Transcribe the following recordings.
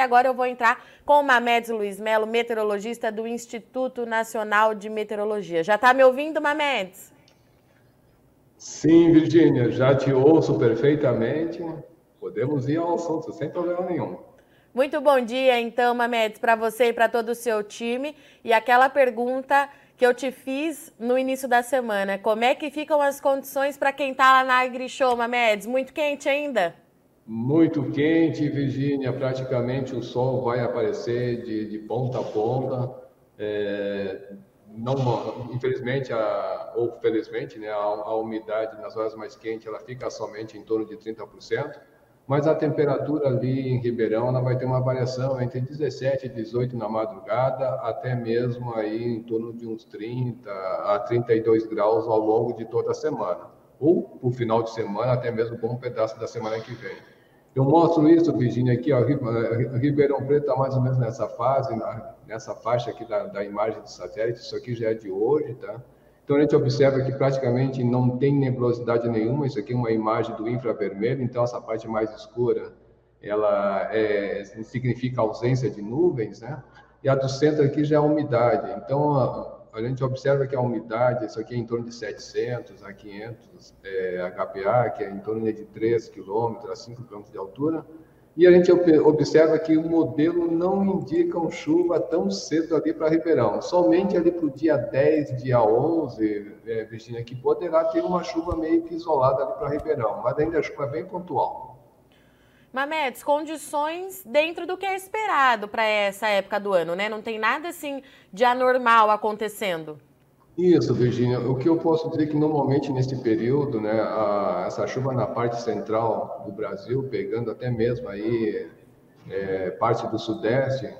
agora eu vou entrar com o Mamedes Luiz Melo, meteorologista do Instituto Nacional de Meteorologia. Já está me ouvindo, Mamedes? Sim, Virgínia, já te ouço perfeitamente. Podemos ir ao assunto sem problema nenhum. Muito bom dia, então, Mamedes, para você e para todo o seu time. E aquela pergunta que eu te fiz no início da semana. Como é que ficam as condições para quem está lá na AgriShow, Mamedes? Muito quente ainda? Muito quente, Virgínia. Praticamente o sol vai aparecer de, de ponta a ponta. É, não, infelizmente, a, ou felizmente, né, a, a umidade nas horas mais quentes ela fica somente em torno de 30% mas a temperatura ali em Ribeirão ela vai ter uma variação entre 17 e 18 na madrugada, até mesmo aí em torno de uns 30 a 32 graus ao longo de toda a semana, ou o final de semana, até mesmo bom pedaço da semana que vem. Eu mostro isso, Virginia, aqui, ó, Ribeirão Preto está mais ou menos nessa fase, nessa faixa aqui da, da imagem do satélite, isso aqui já é de hoje, tá? Então a gente observa que praticamente não tem nebulosidade nenhuma, isso aqui é uma imagem do infravermelho, então essa parte mais escura, ela é, significa ausência de nuvens, né? E a do centro aqui já é umidade. Então a gente observa que a umidade, isso aqui é em torno de 700 a 500 é, HPA, que é em torno de 3 km a 5 km de altura, e a gente observa que o modelo não indica um chuva tão cedo ali para Ribeirão. Somente ali para o dia 10, dia 11, é, Virginia, que poderá ter uma chuva meio que isolada ali para Ribeirão, mas ainda a chuva é bem pontual. Mamedes, condições dentro do que é esperado para essa época do ano, né? Não tem nada assim de anormal acontecendo. Isso, Virginia. O que eu posso dizer é que normalmente nesse período, né, a, essa chuva na parte central do Brasil, pegando até mesmo aí é, parte do sudeste,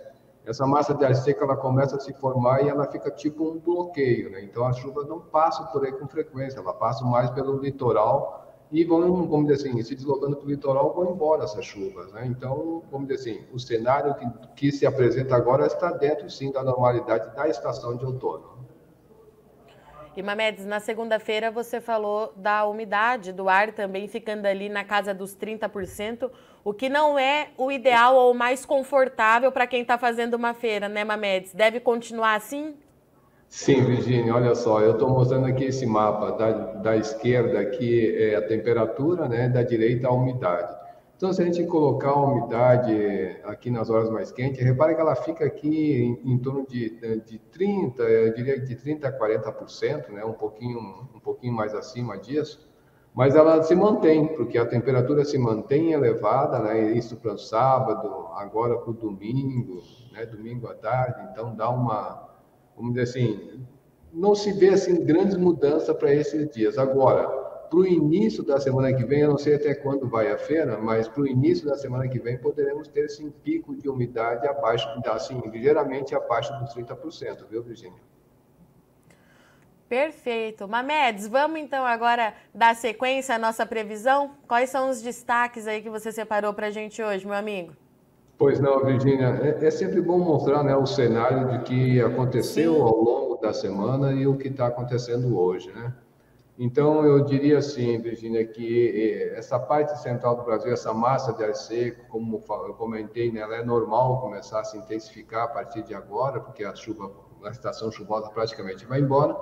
essa massa de ar seca ela começa a se formar e ela fica tipo um bloqueio, né? Então a chuva não passa por aí com frequência, ela passa mais pelo litoral e vão, vamos dizer assim, se deslocando para o litoral, vão embora essas chuvas, né? Então, vamos dizer assim, o cenário que, que se apresenta agora está dentro, sim, da normalidade da estação de outono. E Mamedes, na segunda-feira você falou da umidade do ar também ficando ali na casa dos 30%, o que não é o ideal ou o mais confortável para quem está fazendo uma feira, né, Mamedes? Deve continuar assim? Sim, Virginia, olha só, eu estou mostrando aqui esse mapa, da, da esquerda aqui é a temperatura, né, da direita a umidade. Então, se a gente colocar a umidade aqui nas horas mais quentes, repare que ela fica aqui em, em torno de, de 30, eu diria de 30 a 40%, né? um, pouquinho, um pouquinho mais acima disso, mas ela se mantém, porque a temperatura se mantém elevada, né? isso para o sábado, agora para o domingo, né? domingo à tarde, então dá uma, vamos dizer assim, não se vê assim grandes mudanças para esses dias. Agora, para o início da semana que vem, eu não sei até quando vai a feira, mas para o início da semana que vem poderemos ter sim pico de umidade abaixo, assim, ligeiramente abaixo dos 30%, viu, Virginia? Perfeito. Mamedes, vamos então agora dar sequência à nossa previsão? Quais são os destaques aí que você separou para a gente hoje, meu amigo? Pois não, Virginia, é, é, sempre bom mostrar né, o cenário de que aconteceu Sim. ao longo da semana e o que está acontecendo hoje, né? Então, eu diria assim, Virginia, que eh, essa parte central do Brasil, essa massa de ar seco, como eu comentei, né, ela é normal começar a se intensificar a partir de agora, porque a chuva, a estação chuvosa praticamente vai embora,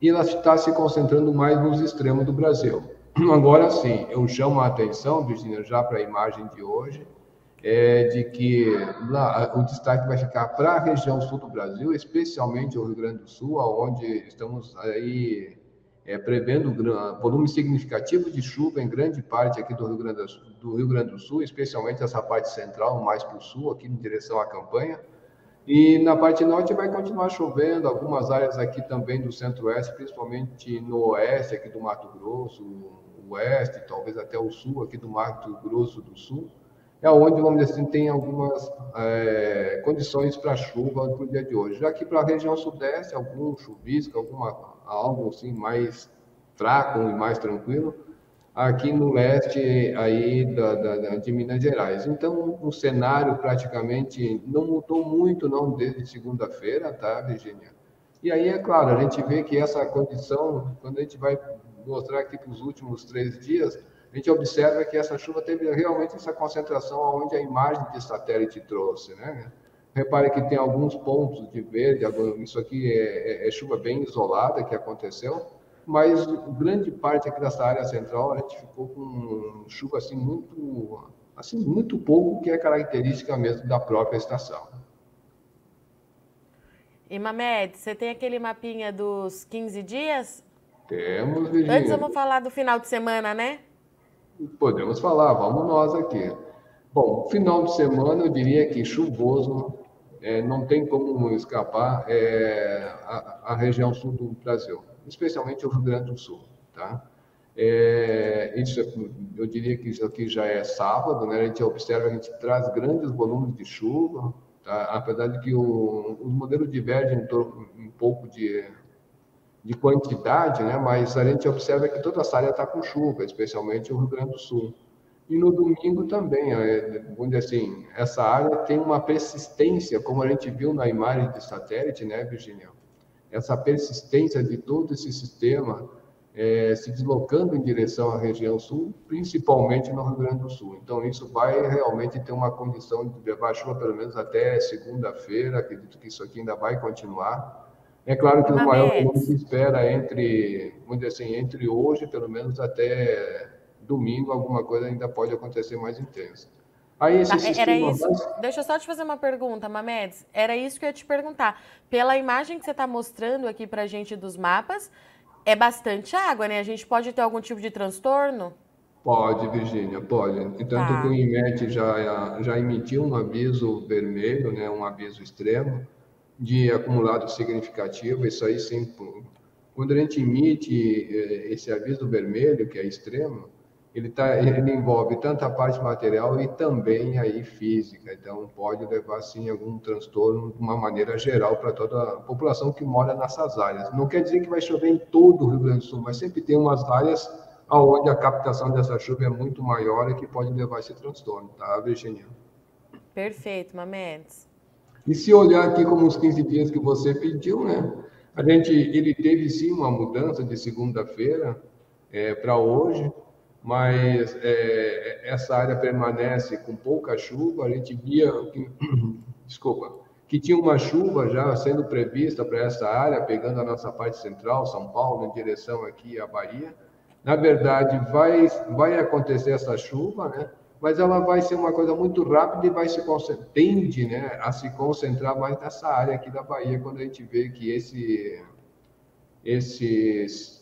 e ela está se concentrando mais nos extremos do Brasil. Agora sim, eu chamo a atenção, Virginia, já para a imagem de hoje, é de que lá, o destaque vai ficar para a região sul do Brasil, especialmente o Rio Grande do Sul, onde estamos aí é, prevendo volume significativo de chuva em grande parte aqui do Rio Grande do Sul, Rio Grande do Sul especialmente essa parte central, mais para o sul, aqui em direção à campanha. E na parte norte vai continuar chovendo, algumas áreas aqui também do centro-oeste, principalmente no oeste aqui do Mato Grosso, oeste, talvez até o sul aqui do Mato Grosso do Sul, é onde, vamos dizer assim, tem algumas é, condições para chuva para o dia de hoje. Já aqui para a região sudeste, algum chuvisco, alguma algo assim mais fraco e mais tranquilo, aqui no leste aí da, da, de Minas Gerais. Então, o cenário praticamente não mudou muito não desde segunda-feira, tá, Virginia? E aí, é claro, a gente vê que essa condição, quando a gente vai mostrar aqui para os últimos três dias, a gente observa que essa chuva teve realmente essa concentração onde a imagem de satélite trouxe, né? Repare que tem alguns pontos de verde, isso aqui é, é, é chuva bem isolada que aconteceu, mas grande parte aqui dessa área central a gente ficou com chuva assim muito, assim muito pouco, que é característica mesmo da própria estação. E Mamed, você tem aquele mapinha dos 15 dias? Temos, Virginia. Antes vamos falar do final de semana, né? Podemos falar, vamos nós aqui. Bom, final de semana eu diria que chuvoso, é, não tem como escapar é, a, a, região sul do Brasil, especialmente o Rio Grande do Sul, tá? É, isso, eu diria que isso aqui já é sábado, né? A gente observa, a gente traz grandes volumes de chuva, tá? apesar de que o, os modelos divergem um pouco de, de quantidade, né? Mas a gente observa que toda essa área está com chuva, especialmente o Rio Grande do Sul. E no domingo também, é, dizer assim, essa área tem uma persistência, como a gente viu na imagem de satélite, né, Virginia? Essa persistência de todo esse sistema é, se deslocando em direção à região sul, principalmente no Rio Grande do Sul. Então, isso vai realmente ter uma condição de levar chuva pelo menos até segunda-feira. Acredito que isso aqui ainda vai continuar. É claro que o maior volume se espera entre, vamos dizer assim, entre hoje, pelo menos até domingo alguma coisa ainda pode acontecer mais intensa. Aí esse tá, era isso. Deixa eu só te fazer uma pergunta, Mamedes. Era isso que eu ia te perguntar. Pela imagem que você está mostrando aqui para a gente dos mapas, é bastante água, né? A gente pode ter algum tipo de transtorno? Pode, Virgínia, pode. Tanto tá. que o IMET já, já emitiu um aviso vermelho, né, um aviso extremo, de acumulado significativo. Isso aí sim, quando a gente emite eh, esse aviso vermelho, que é extremo, ele, tá, ele envolve tanto a parte material e também aí física, então pode levar sim algum transtorno de uma maneira geral para toda a população que mora nessas áreas. Não quer dizer que vai chover em todo o Rio Grande do Sul, mas sempre tem umas áreas onde a captação dessa chuva é muito maior e que pode levar esse transtorno, tá, Virginia? Perfeito, Mamedes. E se olhar aqui como os 15 dias que você pediu, né? A gente, ele teve sim uma mudança de segunda-feira é, para hoje, mas é, essa área permanece com pouca chuva. A gente via, que, desculpa, que tinha uma chuva já sendo prevista para essa área, pegando a nossa parte central, São Paulo, em direção aqui à Bahia. Na verdade, vai, vai acontecer essa chuva, né? Mas ela vai ser uma coisa muito rápida e vai se tende né, a se concentrar mais nessa área aqui da Bahia, quando a gente vê que esse, esses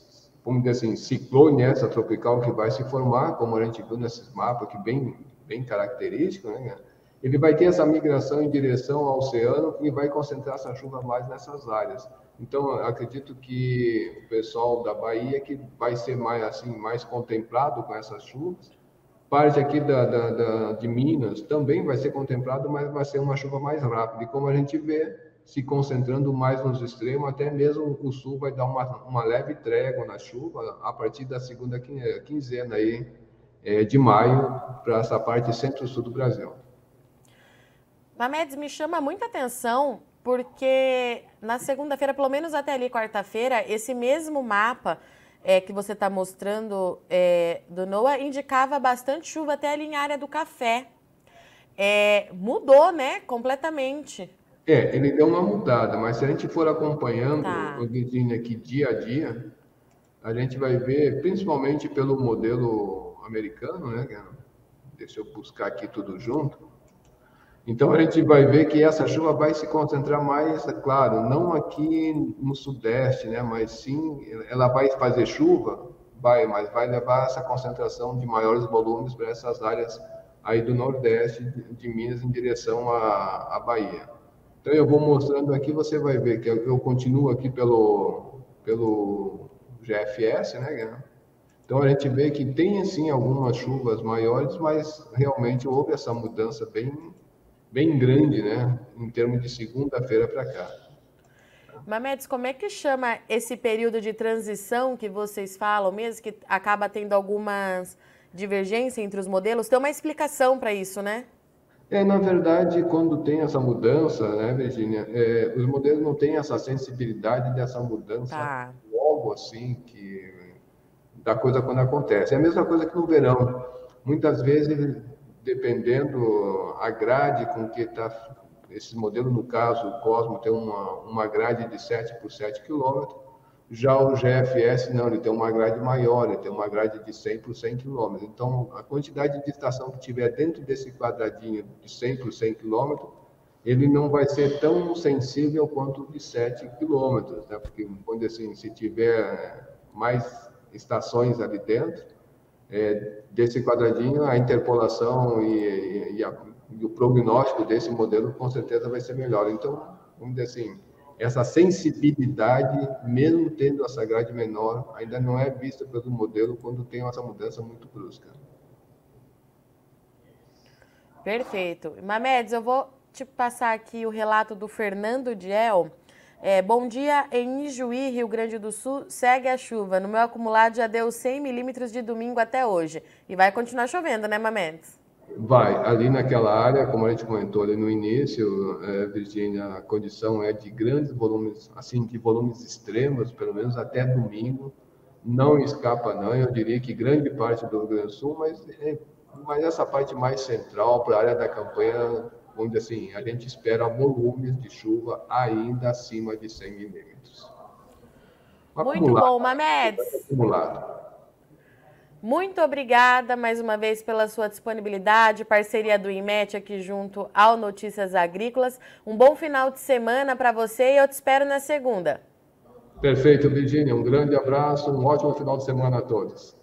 vamos dizer assim, ciclone essa tropical que vai se formar, como a gente viu nesses mapas que bem, bem característico, né? Ele vai ter essa migração em direção ao oceano e vai concentrar essa chuva mais nessas áreas. Então, acredito que o pessoal da Bahia que vai ser mais assim, mais contemplado com essas chuvas. Parte aqui da, da, da de Minas também vai ser contemplado, mas vai ser uma chuva mais rápida. E como a gente vê, se concentrando mais nos extremos, até mesmo o sul vai dar uma, uma leve trégua na chuva a partir da segunda quinzena aí, é, de maio para essa parte centro-sul do Brasil. Mamedes, me chama muita atenção porque na segunda-feira, pelo menos até ali quarta-feira, esse mesmo mapa é, que você está mostrando é, do NOAA indicava bastante chuva até ali em área do café. É, mudou, né, completamente. É, ele deu uma mudada, mas se a gente for acompanhando tá. o Virginia aqui dia a dia, a gente vai ver, principalmente pelo modelo americano, né? É, deixa eu buscar aqui tudo junto. Então a gente vai ver que essa chuva vai se concentrar mais, é claro, não aqui no sudeste, né? Mas sim, ela vai fazer chuva, vai, mas vai levar essa concentração de maiores volumes para essas áreas aí do nordeste de Minas em direção à, à Bahia. Então eu vou mostrando aqui, você vai ver que eu, continuo aqui pelo, pelo GFS, né? Então a gente vê que tem assim algumas chuvas maiores, mas realmente houve essa mudança bem, bem grande, né? Em termos de segunda-feira para cá. Mamedes, como é que chama esse período de transição que vocês falam, mesmo que acaba tendo algumas divergências entre os modelos? Tem uma explicação para isso, né? É, na verdade, quando tem essa mudança, né, Virginia, é, os modelos não têm essa sensibilidade dessa mudança tá. logo assim, que da coisa quando acontece. É a mesma coisa que no verão. Muitas vezes, dependendo a grade com que está esse modelo, no caso, o Cosmo tem uma, uma grade de 7 por 7 quilômetros, já o GFS, não, ele tem uma grade maior, ele tem uma grade de 100 por 100 km. Então, a quantidade de estação que tiver dentro desse quadradinho de 100 por 100 km, ele não vai ser tão sensível quanto de 7 km, né? porque, quando assim, se tiver mais estações ali dentro, é, desse quadradinho, a interpolação e, e, e, a, e o prognóstico desse modelo com certeza vai ser melhor. Então, vamos dizer assim, essa sensibilidade, mesmo tendo essa grade menor, ainda não é vista pelo modelo quando tem essa mudança muito brusca. Perfeito. Mamedes, eu vou te passar aqui o relato do Fernando Diel. É, bom dia, em Ijuí, Rio Grande do Sul, segue a chuva. No meu acumulado já deu 100 milímetros de domingo até hoje. E vai continuar chovendo, né, Mamedes? Vai, ali naquela área, como a gente comentou ali no início, é, Virgínia, a condição é de grandes volumes, assim, de volumes extremos, pelo menos até domingo. Não escapa, não. Eu diria que grande parte do Rio Grande do Sul, mas, é, mas essa parte mais central, para a área da campanha, onde assim, a gente espera volumes de chuva ainda acima de 100 milímetros. Muito bom, Mamedes. Acumulado. Muito obrigada mais uma vez pela sua disponibilidade, parceria do IMET aqui junto ao Notícias Agrícolas. Um bom final de semana para você e eu te espero na segunda. Perfeito, Virginia. Um grande abraço, um ótimo final de semana a todos.